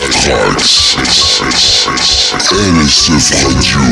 Mike Trax, LSF Radio.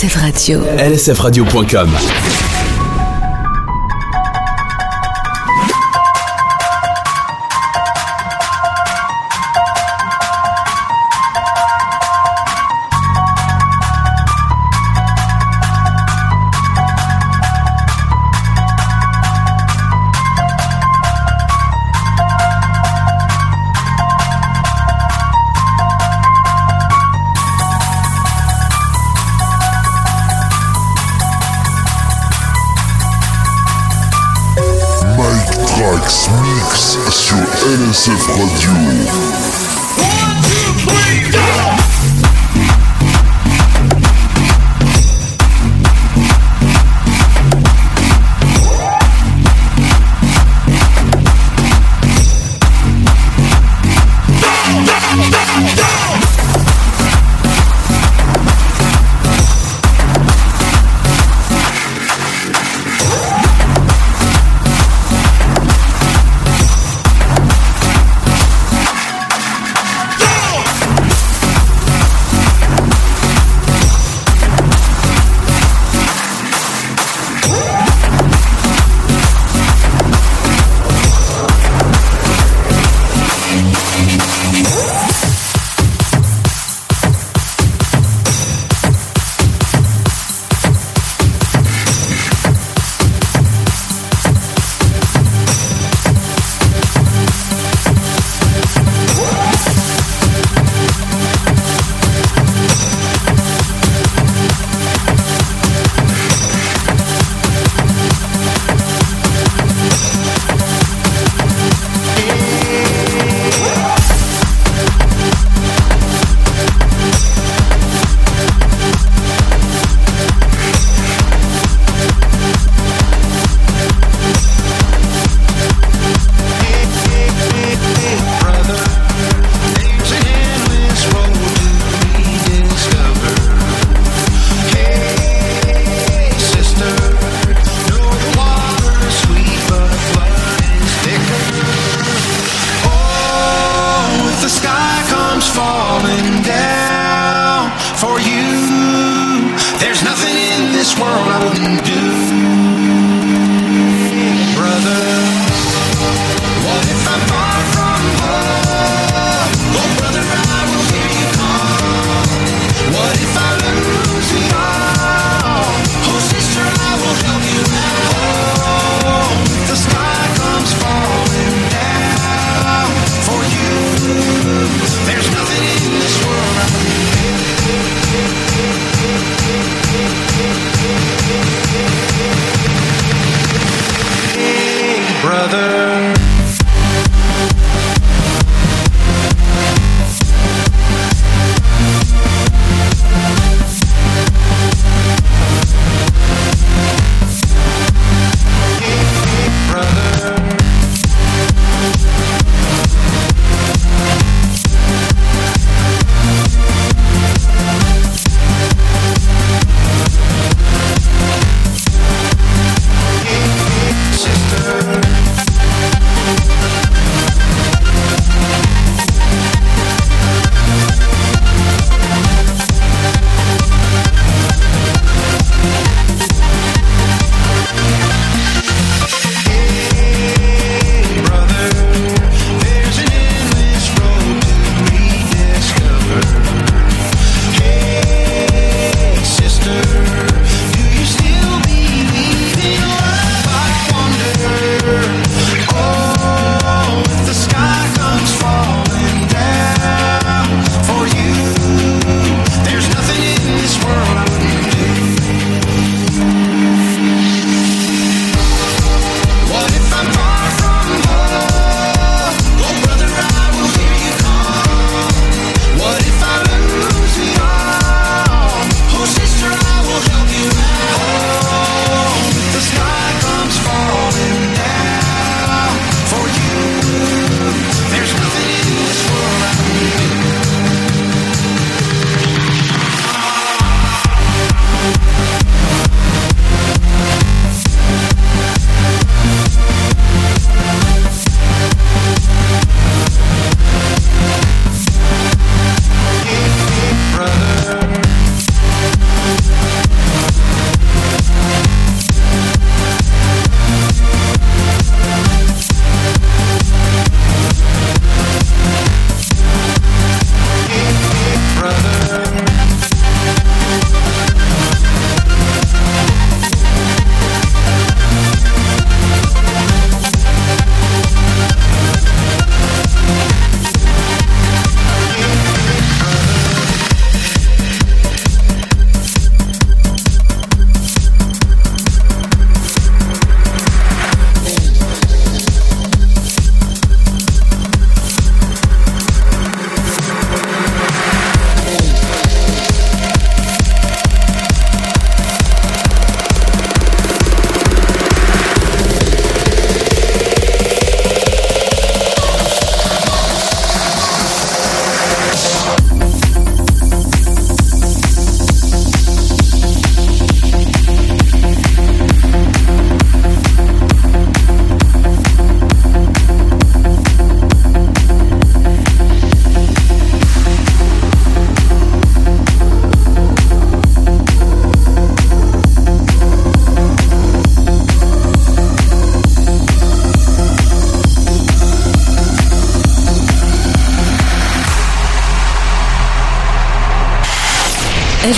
LSF Radio. lsfradio.com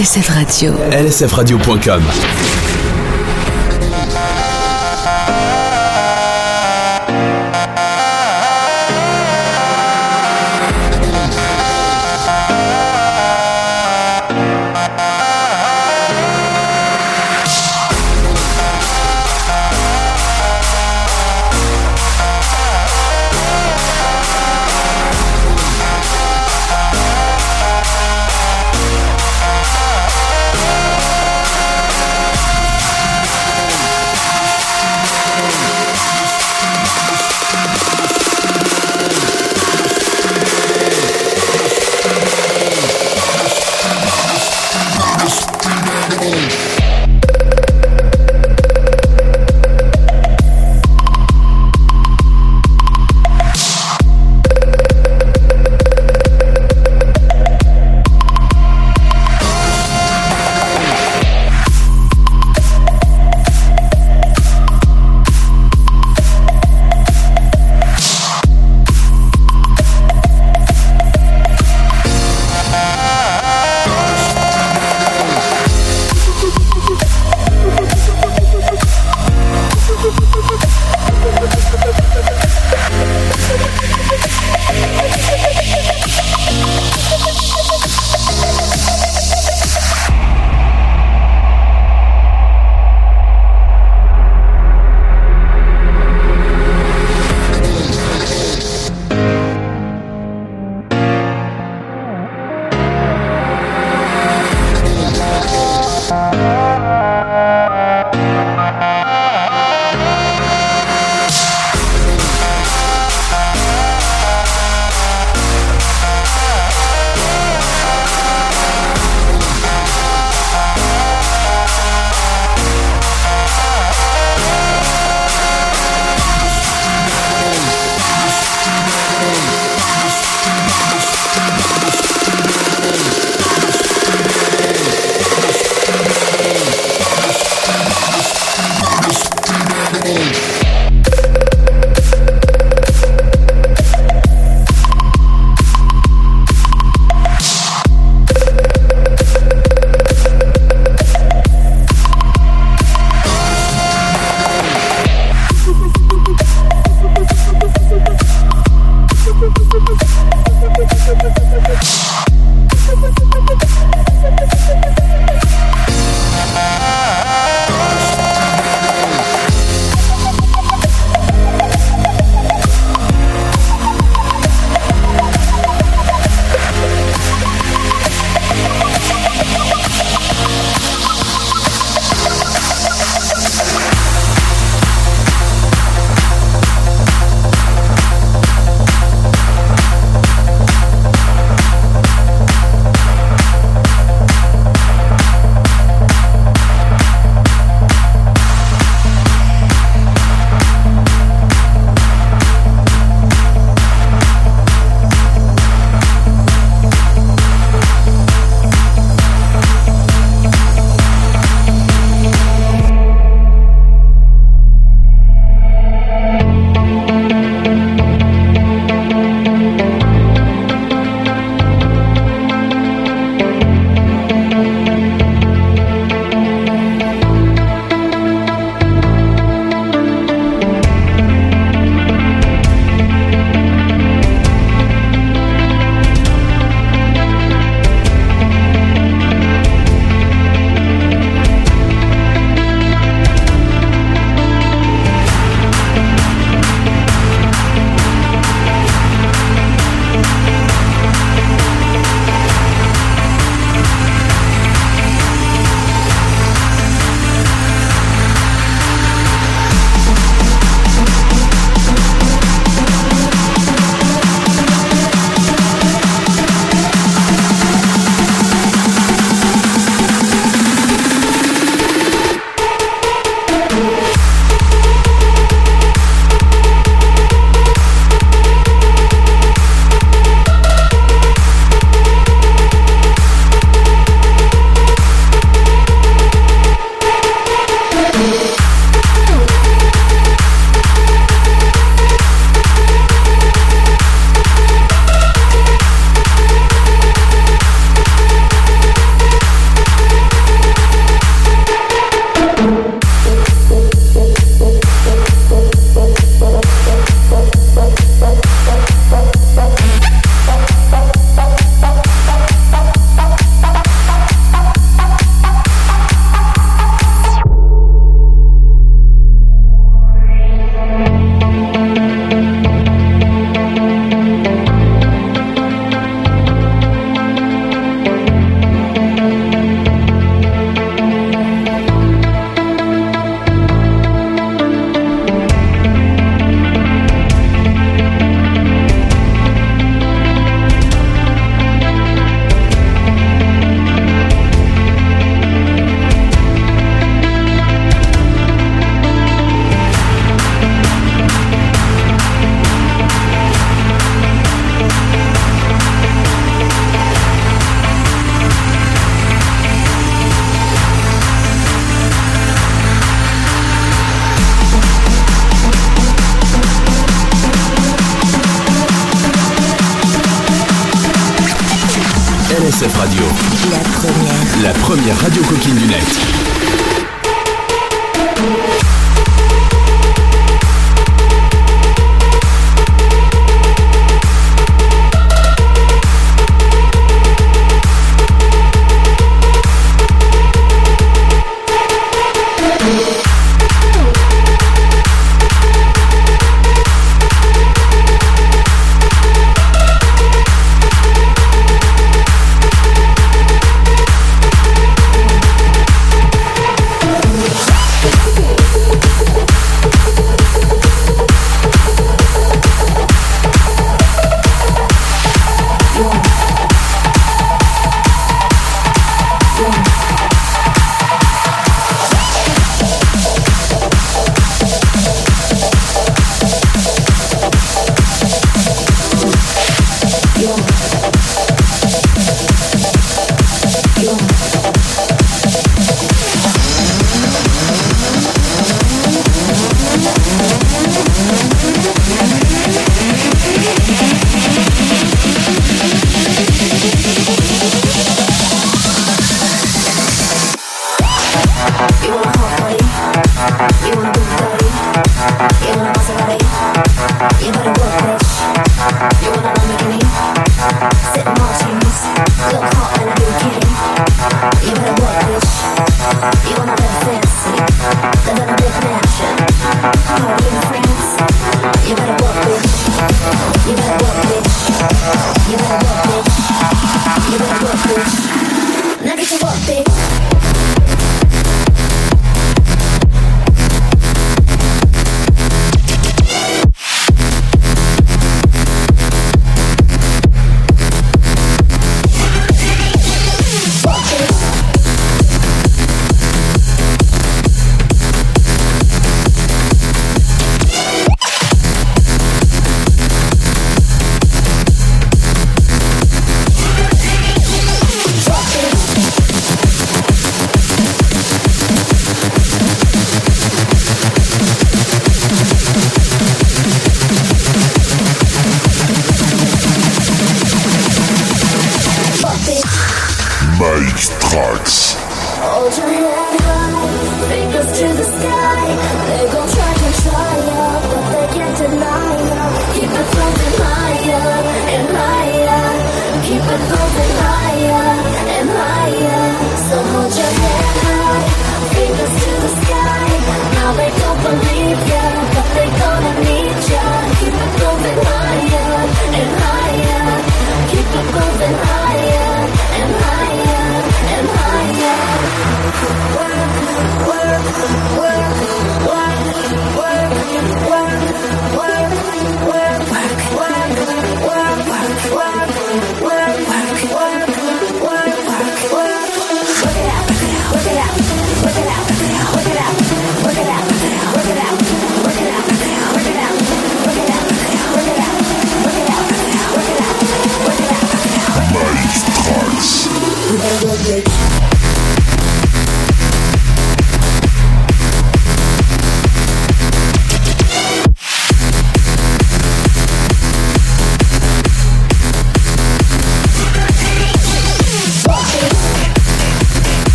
LSF Radio. lsfradio.com.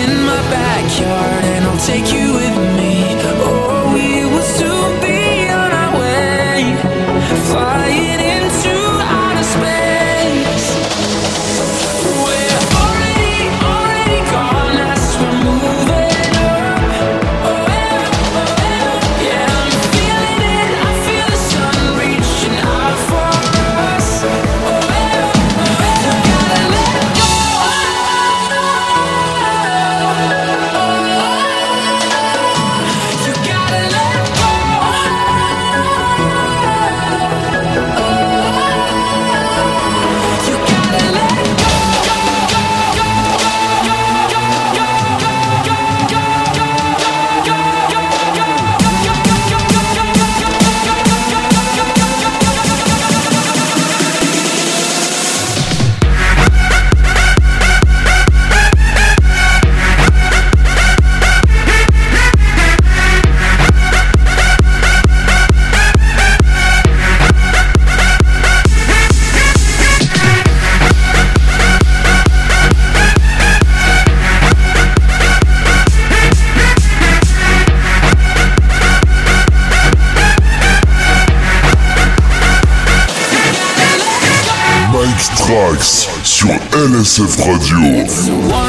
in my backyard and I'll take you with me. LSF Radio.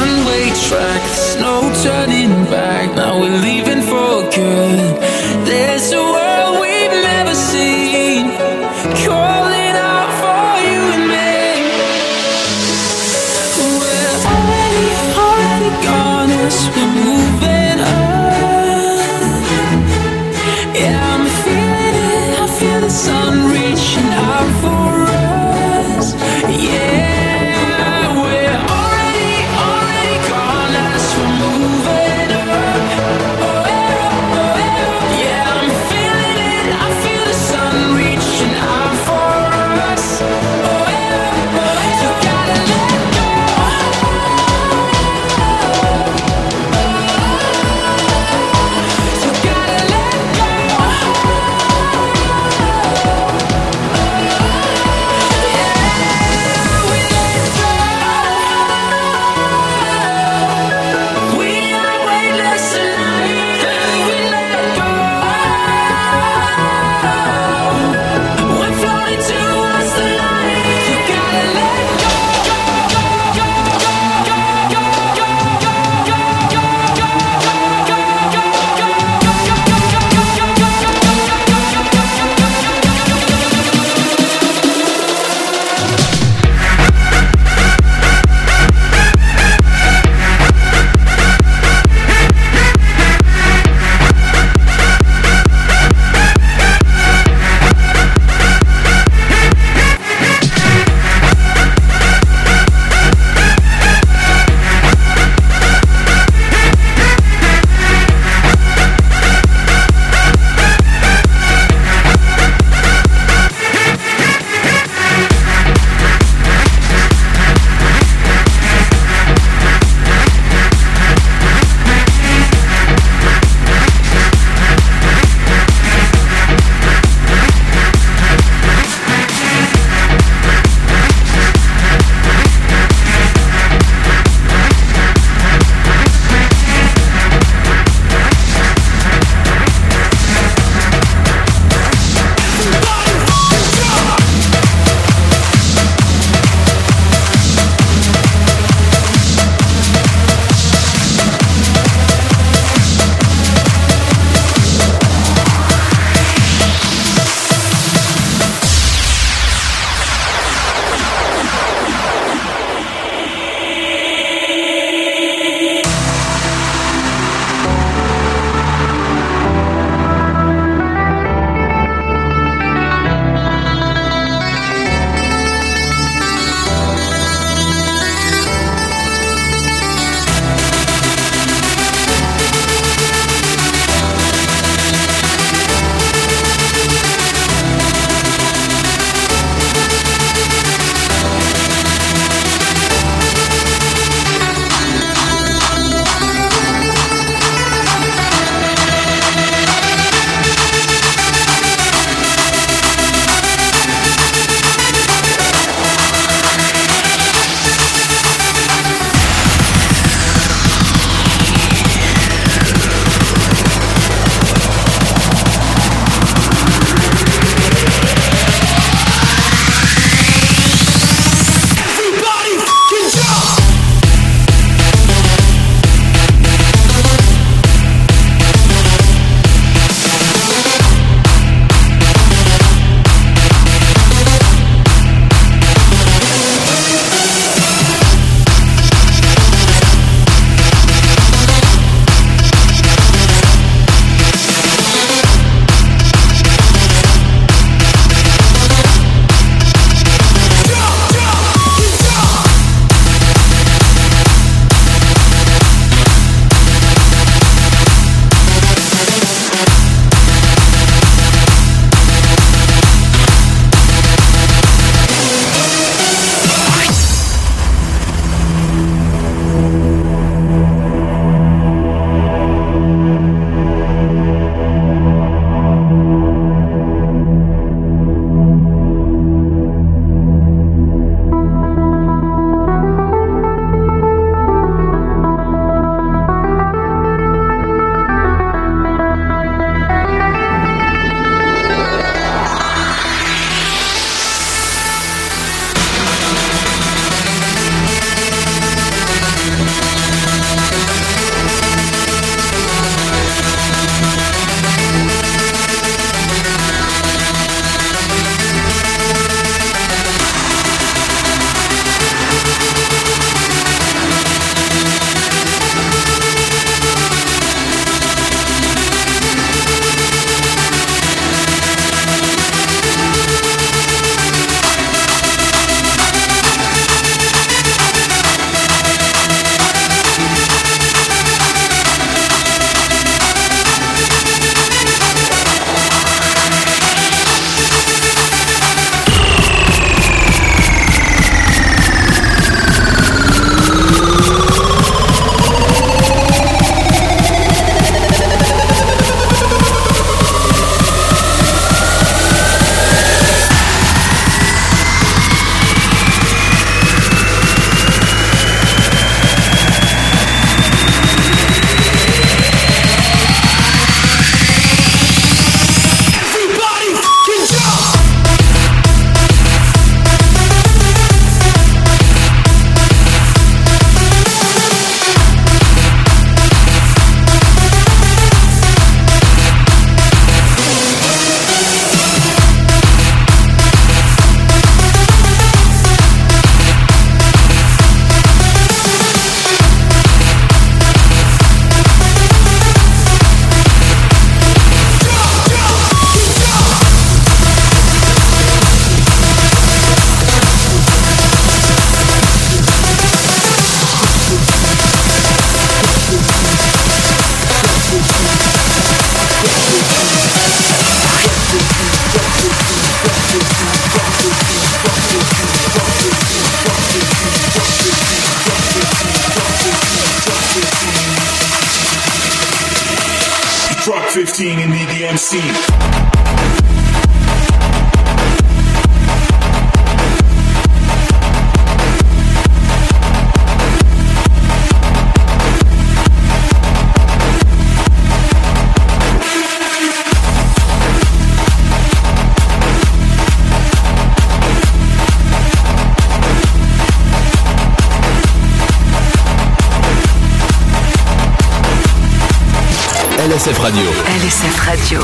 SF Radio.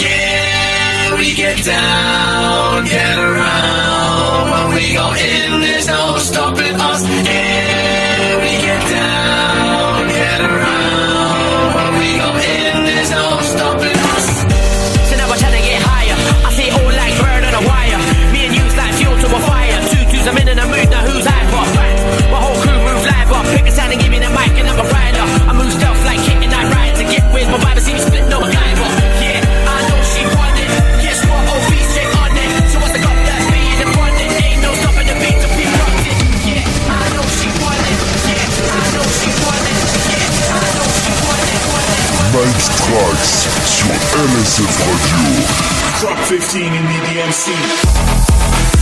Yeah, we get down, get around. When we go in, there's no stopping Emerson Radio. Top 15 in the DMC.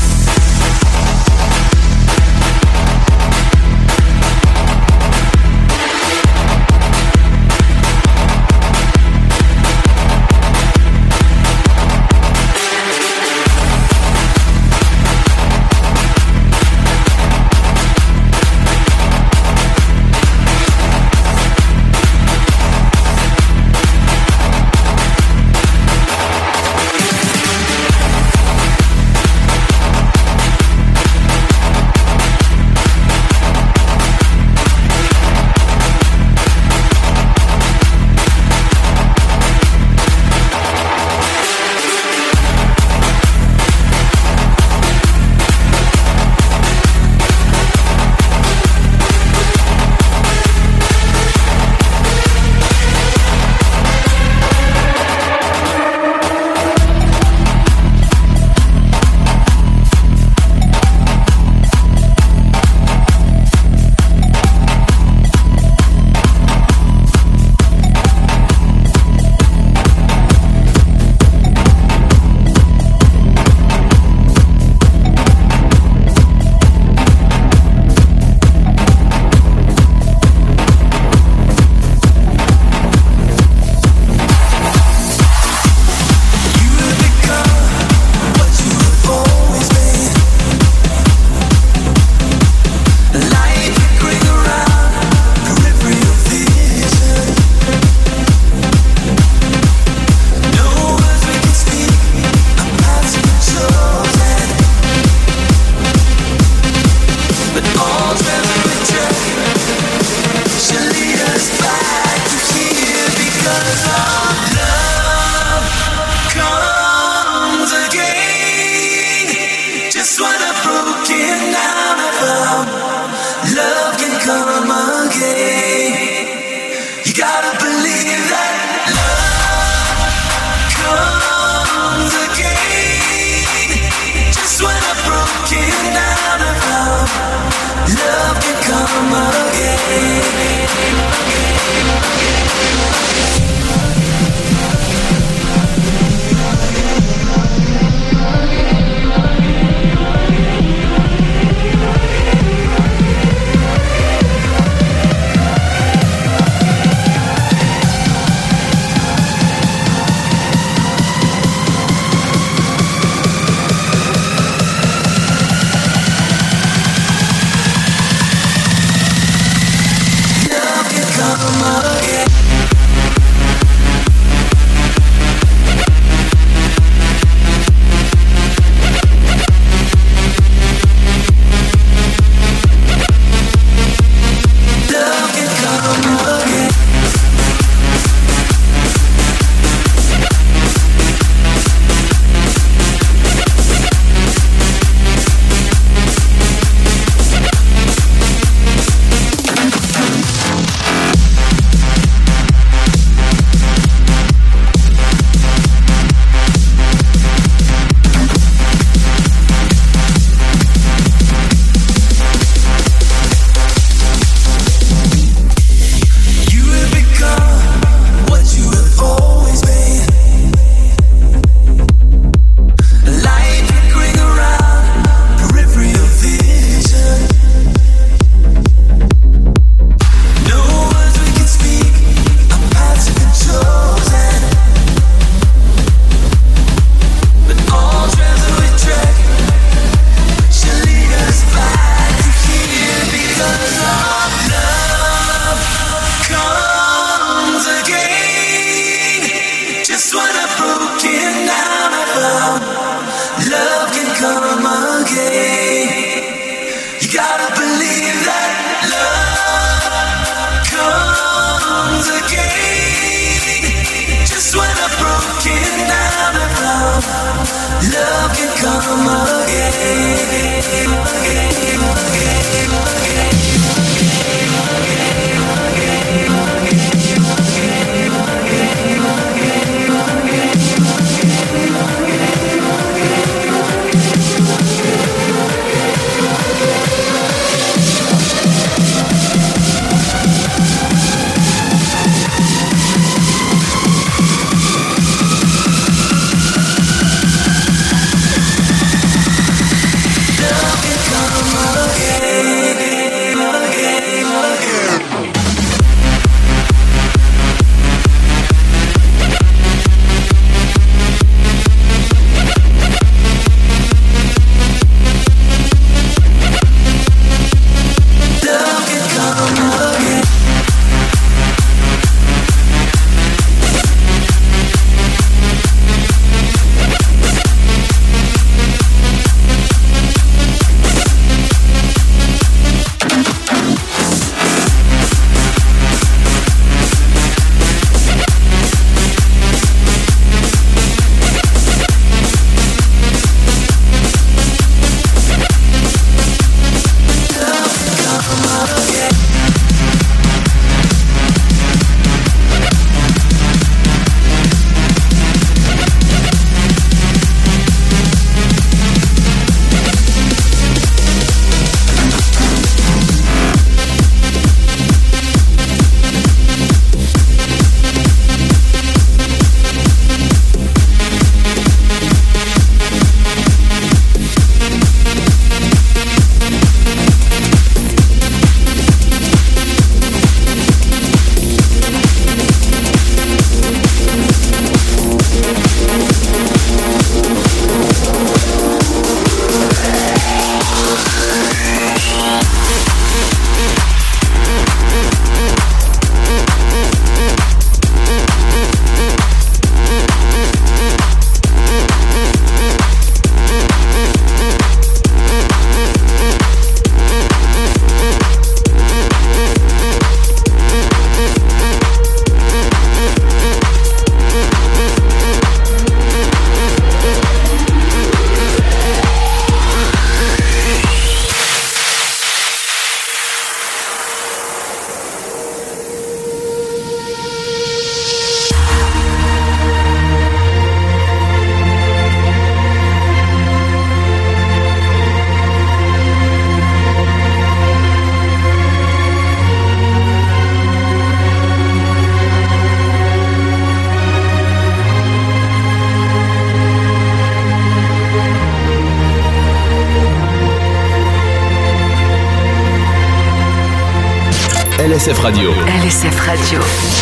Radio. LSF Radio.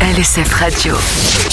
LSF Radio.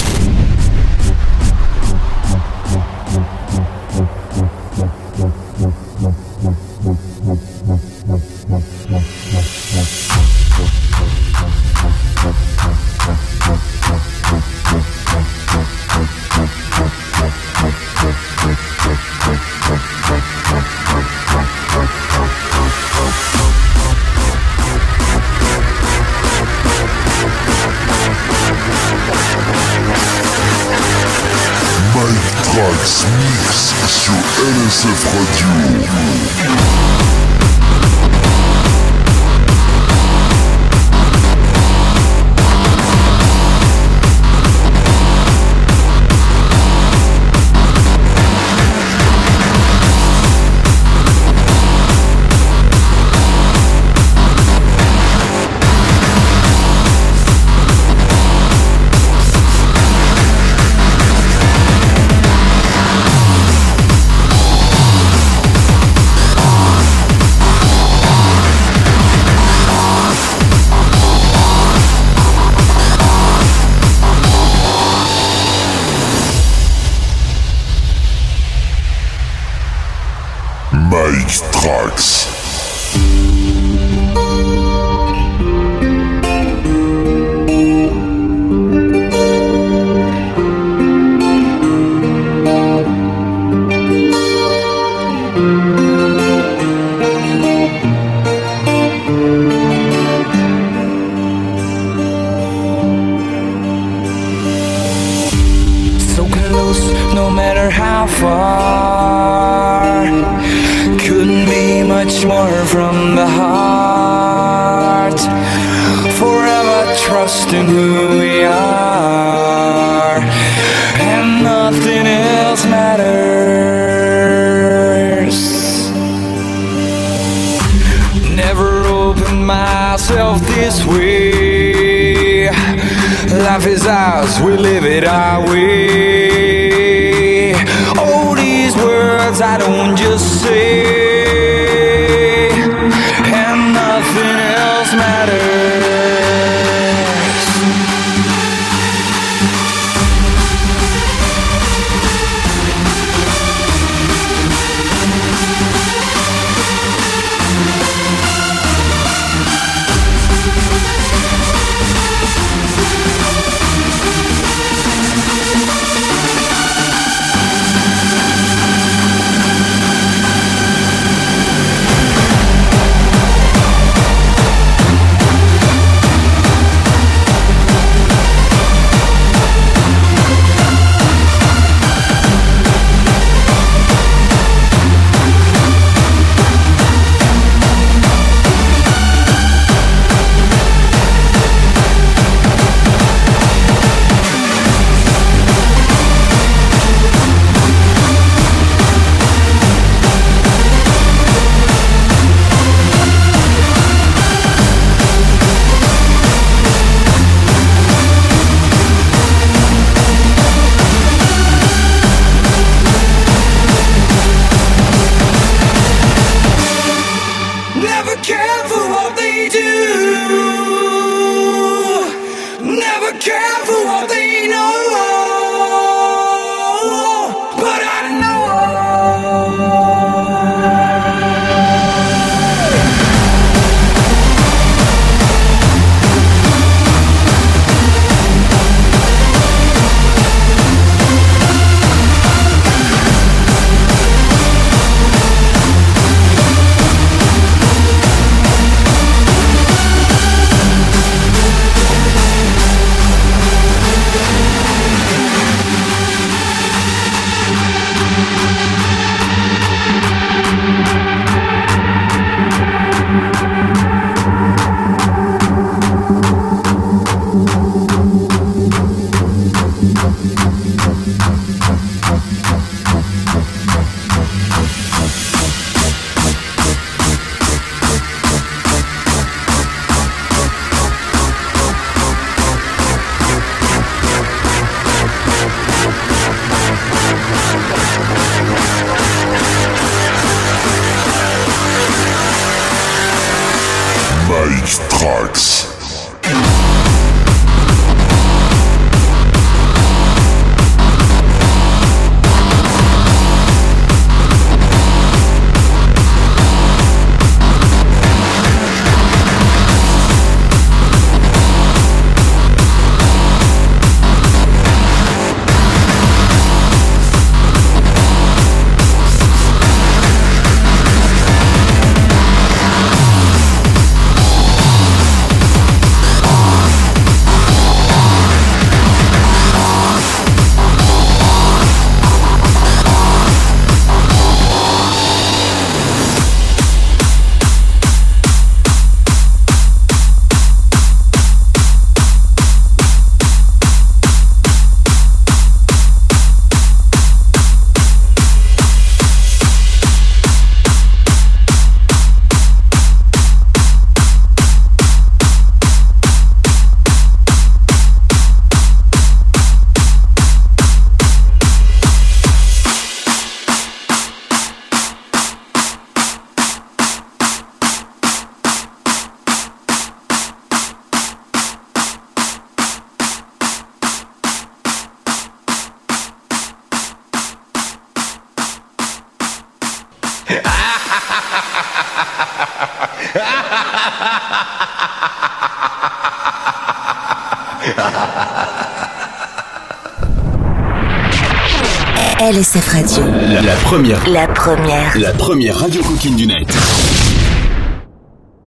Night Tracks.